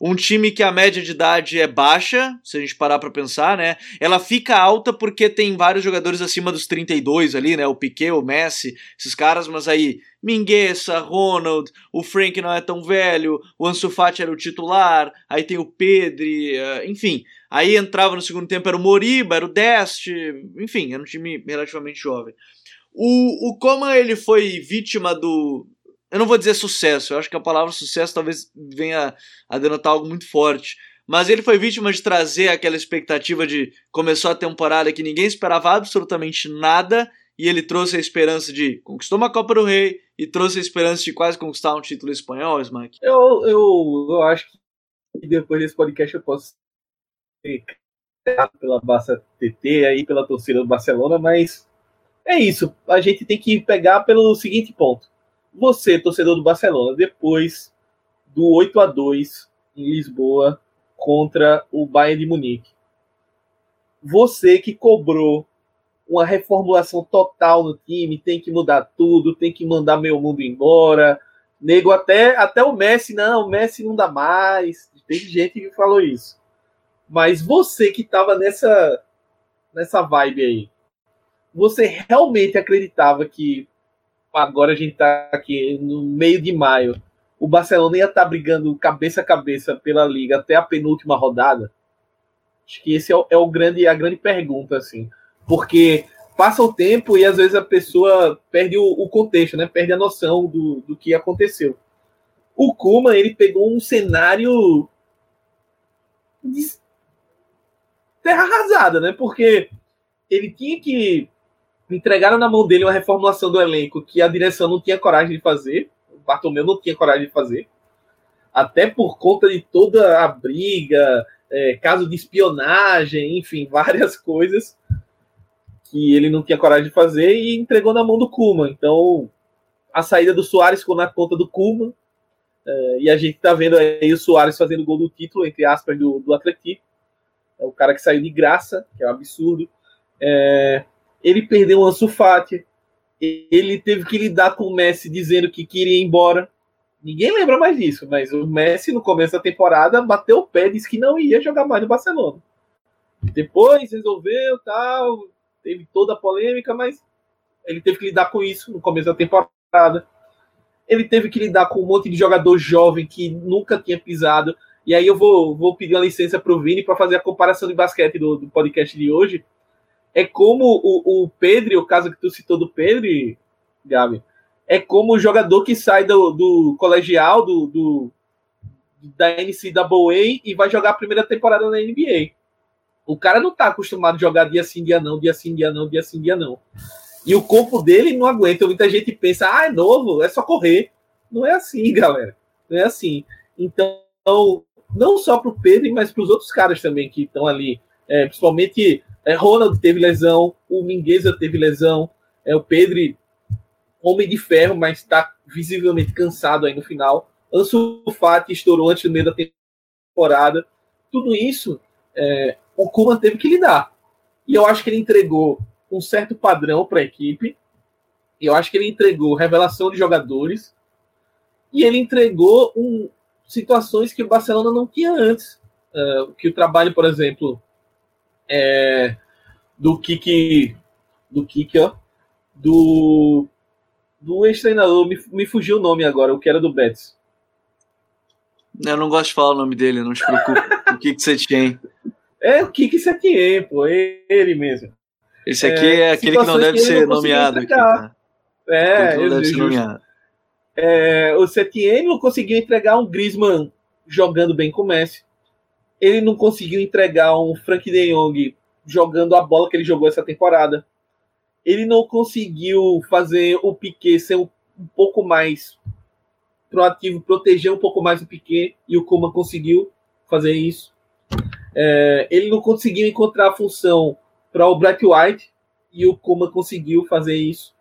Um time que a média de idade é baixa, se a gente parar para pensar, né? Ela fica alta porque tem vários jogadores acima dos 32 ali, né? O Piquet, o Messi, esses caras, mas aí Mingueza, Ronald, o Frank não é tão velho, o Ansu Fati era o titular, aí tem o Pedri, eh, enfim. Aí entrava no segundo tempo era o Moriba, era o Dest, enfim, era um time relativamente jovem. O, o Coman ele foi vítima do, eu não vou dizer sucesso, eu acho que a palavra sucesso talvez venha a denotar algo muito forte. Mas ele foi vítima de trazer aquela expectativa de começou a temporada que ninguém esperava absolutamente nada e ele trouxe a esperança de conquistou uma Copa do Rei e trouxe a esperança de quase conquistar um título espanhol, Smack. Eu, eu, eu acho que depois desse podcast eu posso ser pela Barça TT aí, pela torcida do Barcelona, mas é isso. A gente tem que pegar pelo seguinte ponto você, torcedor do Barcelona, depois do 8 a 2 em Lisboa contra o Bayern de Munique. Você que cobrou uma reformulação total no time, tem que mudar tudo, tem que mandar meu mundo embora. Nego até até o Messi, não, o Messi não dá mais. Tem gente que falou isso. Mas você que estava nessa nessa vibe aí, você realmente acreditava que agora a gente está aqui no meio de maio, o Barcelona ia estar tá brigando cabeça a cabeça pela liga até a penúltima rodada? Acho que esse é o, é o grande a grande pergunta assim, porque passa o tempo e às vezes a pessoa perde o, o contexto, né? Perde a noção do, do que aconteceu. O Kuma ele pegou um cenário de terra arrasada, né? Porque ele tinha que entregaram na mão dele uma reformulação do elenco que a direção não tinha coragem de fazer. O Bartomeu não tinha coragem de fazer. Até por conta de toda a briga, é, caso de espionagem, enfim, várias coisas que ele não tinha coragem de fazer e entregou na mão do Kuma. Então, a saída do Soares ficou na conta do Kuma. É, e a gente tá vendo aí o Soares fazendo gol do título, entre aspas, do, do. É o cara que saiu de graça, que é um absurdo. É, ele perdeu o Ansu Fati, ele teve que lidar com o Messi dizendo que queria ir embora. Ninguém lembra mais disso, mas o Messi no começo da temporada bateu o pé, disse que não ia jogar mais no Barcelona. Depois resolveu, tal, teve toda a polêmica, mas ele teve que lidar com isso no começo da temporada. Ele teve que lidar com um monte de jogador jovem que nunca tinha pisado. E aí eu vou, vou pedir uma licença para o Vini para fazer a comparação de basquete do, do podcast de hoje é como o, o Pedro, o caso que tu citou do Pedro, Gabi, é como o jogador que sai do, do colegial, do, do da NCAA e vai jogar a primeira temporada na NBA. O cara não tá acostumado a jogar dia sim, dia não, dia sim, dia não, dia sim, dia não. E o corpo dele não aguenta. Muita gente pensa, ah, é novo, é só correr. Não é assim, galera. Não é assim. Então, não só pro Pedro, mas para os outros caras também que estão ali, é, principalmente é, Ronald teve lesão, o Mingueza teve lesão, é, o Pedro, homem de ferro, mas está visivelmente cansado aí no final. Ansu Fati estourou antes do meio da temporada. Tudo isso é, o Kuman teve que lidar. E eu acho que ele entregou um certo padrão para a equipe. Eu acho que ele entregou revelação de jogadores. E ele entregou um, situações que o Barcelona não tinha antes. Uh, que o trabalho, por exemplo, é, do Kiki, do Kiki, ó, do do ex-treinador, me, me fugiu o nome agora, o que era do Betis. Eu não gosto de falar o nome dele, não te preocupe. o que que você tinha? É o Kiki Setien, pô, ele mesmo. Esse aqui é, é aquele que não deve que ser nomeado. Aqui, tá? É, não deve ser nomeado. É, o Setien não conseguiu entregar um Griezmann jogando bem com o Messi. Ele não conseguiu entregar um Frank de Jong jogando a bola que ele jogou essa temporada. Ele não conseguiu fazer o Piquet ser um, um pouco mais proativo, proteger um pouco mais o Piquet, e o Kuma conseguiu fazer isso. É, ele não conseguiu encontrar a função para o Black White, e o Kuma conseguiu fazer isso.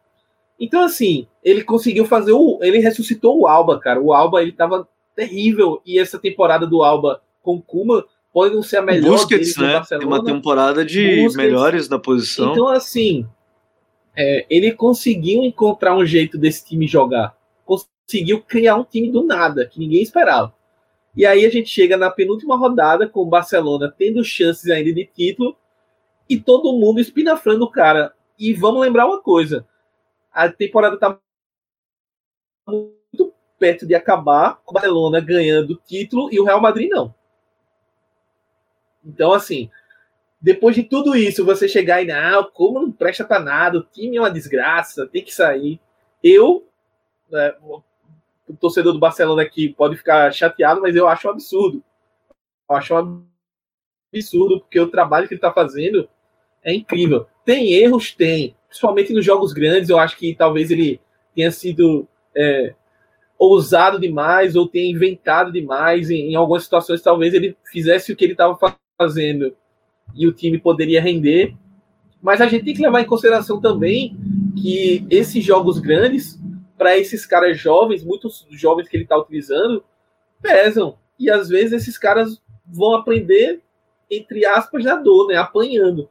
Então, assim, ele conseguiu fazer o. Ele ressuscitou o Alba, cara. O Alba ele tava terrível. E essa temporada do Alba com Kuma pode não ser a melhor Busquets, né? Tem uma temporada de Busquets. melhores da posição. Então, assim, é, ele conseguiu encontrar um jeito desse time jogar. Conseguiu criar um time do nada, que ninguém esperava. E aí a gente chega na penúltima rodada com o Barcelona tendo chances ainda de título e todo mundo espinafrando o cara. E vamos lembrar uma coisa: a temporada tá muito perto de acabar, com o Barcelona ganhando o título e o Real Madrid não. Então, assim, depois de tudo isso, você chegar e, não, como não presta para nada, o time é uma desgraça, tem que sair. Eu, né, o torcedor do Barcelona aqui pode ficar chateado, mas eu acho um absurdo. Eu acho um absurdo, porque o trabalho que ele está fazendo é incrível. Tem erros? Tem. Principalmente nos jogos grandes, eu acho que talvez ele tenha sido é, ousado demais ou tenha inventado demais. Em, em, algumas situações, talvez ele fizesse o que ele estava fazendo e o time poderia render. Mas a gente tem que levar em consideração também que esses jogos grandes, para esses caras jovens, muitos jovens que ele está utilizando, pesam. E às vezes esses caras vão aprender, entre aspas, na dor, né? Apanhando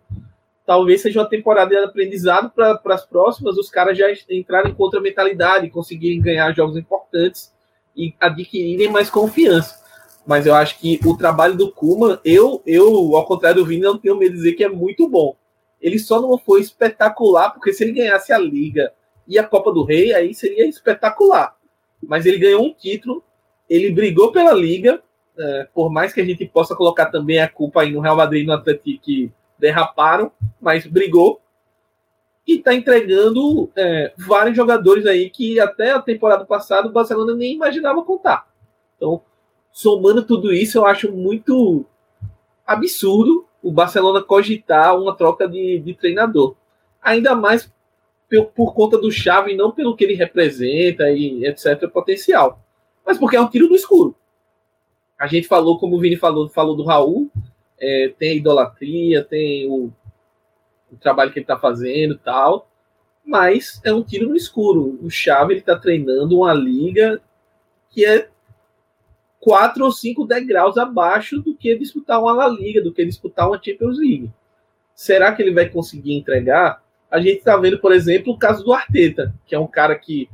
talvez seja uma temporada de aprendizado para as próximas, os caras já entrarem com outra mentalidade, conseguirem ganhar jogos importantes e adquirirem mais confiança. Mas eu acho que o trabalho do Kuma, eu, eu ao contrário do Vini, não tenho medo de dizer que é muito bom. Ele só não foi espetacular, porque se ele ganhasse a Liga e a Copa do Rei, aí seria espetacular. Mas ele ganhou um título, ele brigou pela Liga, é, por mais que a gente possa colocar também a culpa aí no Real Madrid e no Atlético, que derraparam, mas brigou. E está entregando é, vários jogadores aí que até a temporada passada o Barcelona nem imaginava contar. Então, somando tudo isso, eu acho muito absurdo o Barcelona cogitar uma troca de, de treinador. Ainda mais por, por, conta do Xavi, não pelo que ele representa e etc. potencial, mas porque é um tiro do escuro. A gente falou, como o Vini falou, falou do Raul, é, tem a idolatria, tem o, o trabalho que ele está fazendo tal, mas é um tiro no escuro. O Xavi está treinando uma liga que é quatro ou cinco degraus abaixo do que disputar uma La Liga, do que disputar uma Champions League. Será que ele vai conseguir entregar? A gente está vendo, por exemplo, o caso do Arteta, que é um cara que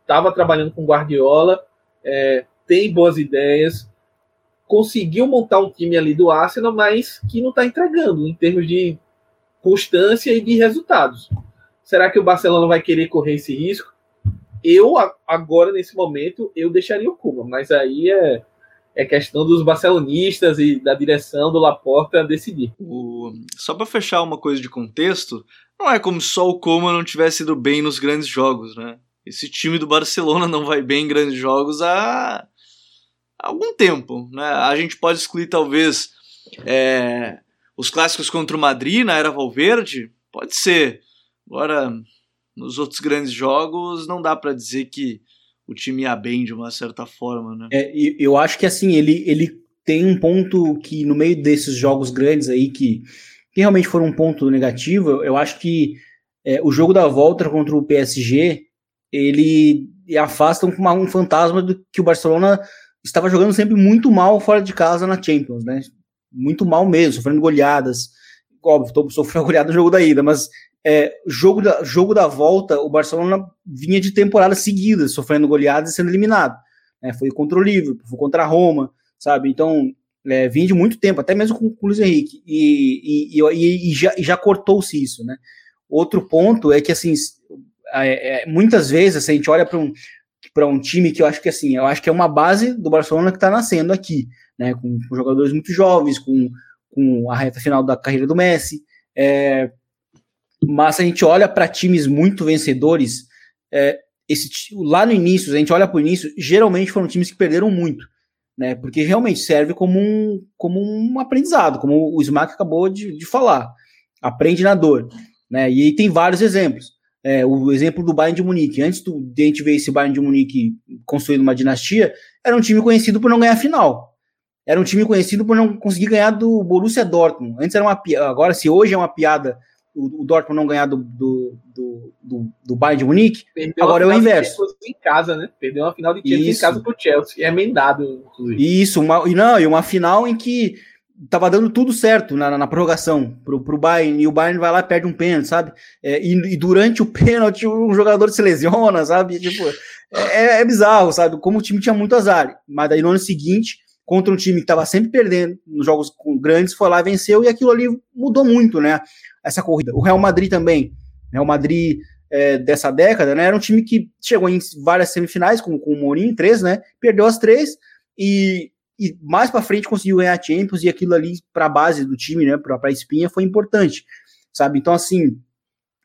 estava é, trabalhando com Guardiola, é, tem boas ideias, conseguiu montar um time ali do Arsenal, mas que não está entregando em termos de constância e de resultados. Será que o Barcelona vai querer correr esse risco? Eu, agora, nesse momento, eu deixaria o Cuba, mas aí é, é questão dos barcelonistas e da direção do Laporta decidir. O... Só para fechar uma coisa de contexto, não é como só o Coma não tivesse ido bem nos grandes jogos, né? Esse time do Barcelona não vai bem em grandes jogos há algum tempo. Né? A gente pode excluir talvez é, os clássicos contra o Madrid na era Valverde, pode ser. Agora, nos outros grandes jogos, não dá para dizer que o time ia bem de uma certa forma, né? É, eu acho que assim, ele, ele tem um ponto que no meio desses jogos grandes aí que, que realmente foram um ponto negativo, eu acho que é, o jogo da volta contra o PSG, ele afasta um, um fantasma do que o Barcelona estava jogando sempre muito mal fora de casa na Champions, né? Muito mal mesmo, sofrendo goleadas. Óbvio, sofreu goleada no jogo da ida, mas é, jogo, da, jogo da volta, o Barcelona vinha de temporadas seguidas, sofrendo goleadas e sendo eliminado. É, foi contra o Liverpool, foi contra a Roma, sabe? Então, é, vinha de muito tempo, até mesmo com, o Luiz Henrique, e, e, e, e já, já cortou-se isso, né? Outro ponto é que, assim, é, é, muitas vezes a gente olha para um, para um time que eu acho que assim, eu acho que é uma base do Barcelona que está nascendo aqui, né? Com, com, jogadores muito jovens, com, com a reta final da carreira do Messi. É, mas a gente olha para times muito vencedores, é, esse, lá no início, a gente olha para o início, geralmente foram times que perderam muito, né? Porque realmente serve como um, como um aprendizado, como o Smack acabou de, de falar. Aprende na dor, né? E aí tem vários exemplos. É, o exemplo do Bayern de Munique. Antes do, de a gente ver esse Bayern de Munique construindo uma dinastia, era um time conhecido por não ganhar final. Era um time conhecido por não conseguir ganhar do Borussia Dortmund. Antes era uma piada. Agora, se hoje é uma piada o, o Dortmund não ganhar do, do, do, do, do Bayern de Munique, Perdeu agora é o inverso. Em casa, né? Perdeu uma final de Champions em casa pro Chelsea. É emendado, inclusive. Isso, uma, e não, e uma final em que tava dando tudo certo na, na, prorrogação pro, pro Bayern, e o Bayern vai lá e perde um pênalti, sabe? É, e, e, durante o pênalti um jogador se lesiona, sabe? Tipo, é, é, bizarro, sabe? Como o time tinha muito azar. Mas daí no ano seguinte, contra um time que tava sempre perdendo nos jogos grandes, foi lá e venceu, e aquilo ali mudou muito, né? Essa corrida. O Real Madrid também. O Real Madrid é, dessa década, né? Era um time que chegou em várias semifinais, com, com o Mourinho, três, né? Perdeu as três, e e mais para frente conseguiu ganhar Champions e aquilo ali para a base do time, né, para a espinha foi importante, sabe? Então assim,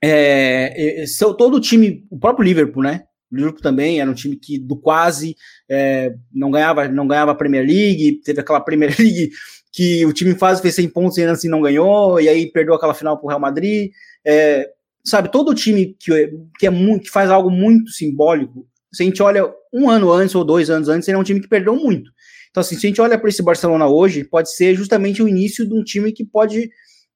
é, é, todo o time, o próprio Liverpool, né? Liverpool também era um time que do quase é, não ganhava, não ganhava a Premier League, teve aquela Premier League que o time em fase fez 100 pontos e assim não ganhou, e aí perdeu aquela final para o Real Madrid. É, sabe, todo time que, que, é que faz algo muito simbólico, se a gente olha um ano antes ou dois anos antes, ele é um time que perdeu muito. Então, assim, se a gente olha para esse Barcelona hoje, pode ser justamente o início de um time que pode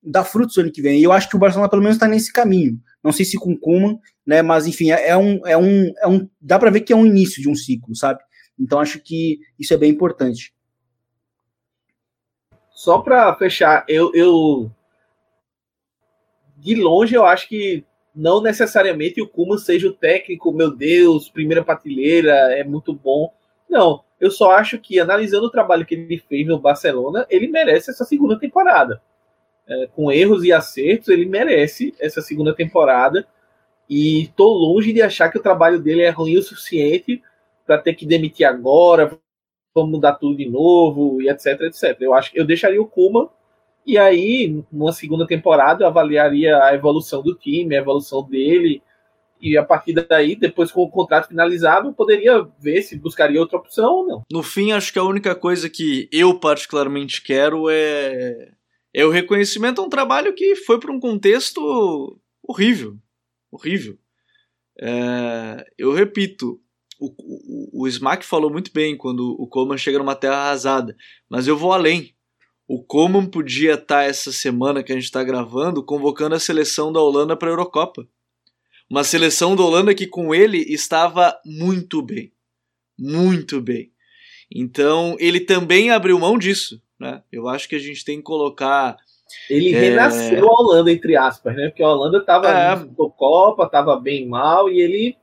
dar frutos no ano que vem. E eu acho que o Barcelona, pelo menos, está nesse caminho. Não sei se com Kuman, né? Mas, enfim, é, é, um, é, um, é um. Dá para ver que é um início de um ciclo, sabe? Então, acho que isso é bem importante. Só para fechar, eu, eu. De longe, eu acho que não necessariamente o Kuman seja o técnico, meu Deus, primeira patilheira, é muito bom. Não, eu só acho que, analisando o trabalho que ele fez no Barcelona, ele merece essa segunda temporada. É, com erros e acertos, ele merece essa segunda temporada. E estou longe de achar que o trabalho dele é ruim o suficiente para ter que demitir agora, vamos mudar tudo de novo, e etc, etc. Eu acho eu deixaria o Kuma e aí, numa segunda temporada, eu avaliaria a evolução do time, a evolução dele, e a partir daí, depois com o contrato finalizado, poderia ver se buscaria outra opção ou não. No fim, acho que a única coisa que eu particularmente quero é, é o reconhecimento a um trabalho que foi para um contexto horrível. Horrível. É, eu repito, o, o, o Smack falou muito bem quando o Coleman chega numa terra arrasada, mas eu vou além. O Coleman podia estar essa semana que a gente está gravando convocando a seleção da Holanda para a Eurocopa. Uma seleção da Holanda que com ele estava muito bem. Muito bem. Então ele também abriu mão disso. Né? Eu acho que a gente tem que colocar. Ele é... renasceu a Holanda, entre aspas, né? Porque a Holanda estava é... no Copa, estava bem mal, e ele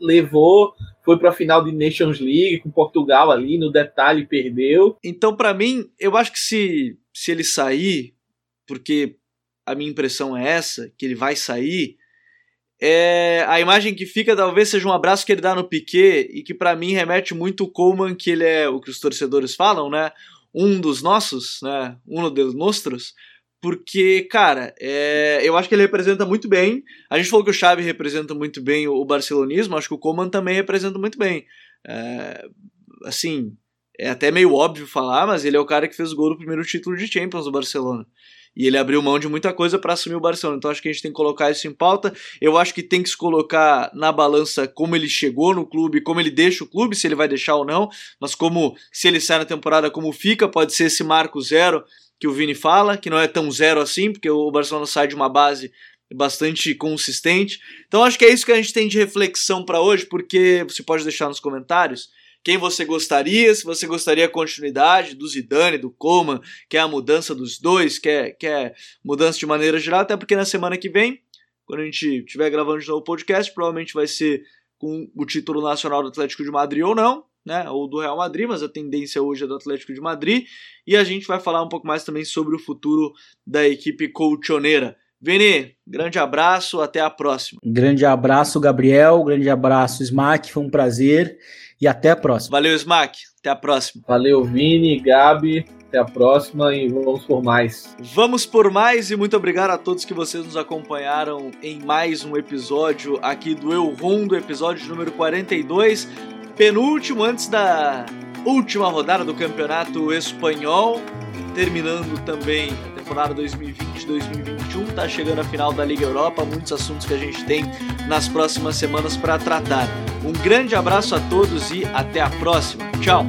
levou, foi para a final de Nations League com Portugal ali, no detalhe perdeu. Então, para mim, eu acho que se, se ele sair, porque a minha impressão é essa, que ele vai sair, é, a imagem que fica talvez seja um abraço que ele dá no Piquet e que para mim remete muito o Coleman, que ele é o que os torcedores falam, né? Um dos nossos, né? Um dos nossos, porque, cara, é, eu acho que ele representa muito bem. A gente falou que o Xavi representa muito bem o, barcelonismo, acho que o Coman também representa muito bem. É, assim, é até meio óbvio falar, mas ele é o cara que fez o gol do primeiro título de Champions do Barcelona e ele abriu mão de muita coisa para assumir o Barcelona. Então acho que a gente tem que colocar isso em pauta. Eu acho que tem que se colocar na balança como ele chegou no clube, como ele deixa o clube, se ele vai deixar ou não, mas como se ele sai na temporada como fica, pode ser esse marco zero que o Vini fala, que não é tão zero assim, porque o Barcelona sai de uma base bastante consistente. Então acho que é isso que a gente tem de reflexão para hoje, porque você pode deixar nos comentários quem você gostaria, se você gostaria a continuidade do Zidane, do Coman, quer a mudança dos dois, quer, quer mudança de maneira geral, até porque na semana que vem, quando a gente estiver gravando de novo o podcast, provavelmente vai ser com o título nacional do Atlético de Madrid ou não, né, ou do Real Madrid, mas a tendência hoje é do Atlético de Madrid, e a gente vai falar um pouco mais também sobre o futuro da equipe colchoneira. Vini, grande abraço, até a próxima. Grande abraço, Gabriel. Grande abraço, Smack. Foi um prazer e até a próxima. Valeu, Smack. Até a próxima. Valeu, Vini, Gabi. Até a próxima e vamos por mais. Vamos por mais e muito obrigado a todos que vocês nos acompanharam em mais um episódio aqui do Eu Rondo, episódio número 42, penúltimo antes da última rodada do Campeonato Espanhol, terminando também a temporada 2020-2021, tá chegando a final da Liga Europa, muitos assuntos que a gente tem nas próximas semanas para tratar. Um grande abraço a todos e até a próxima. Tchau.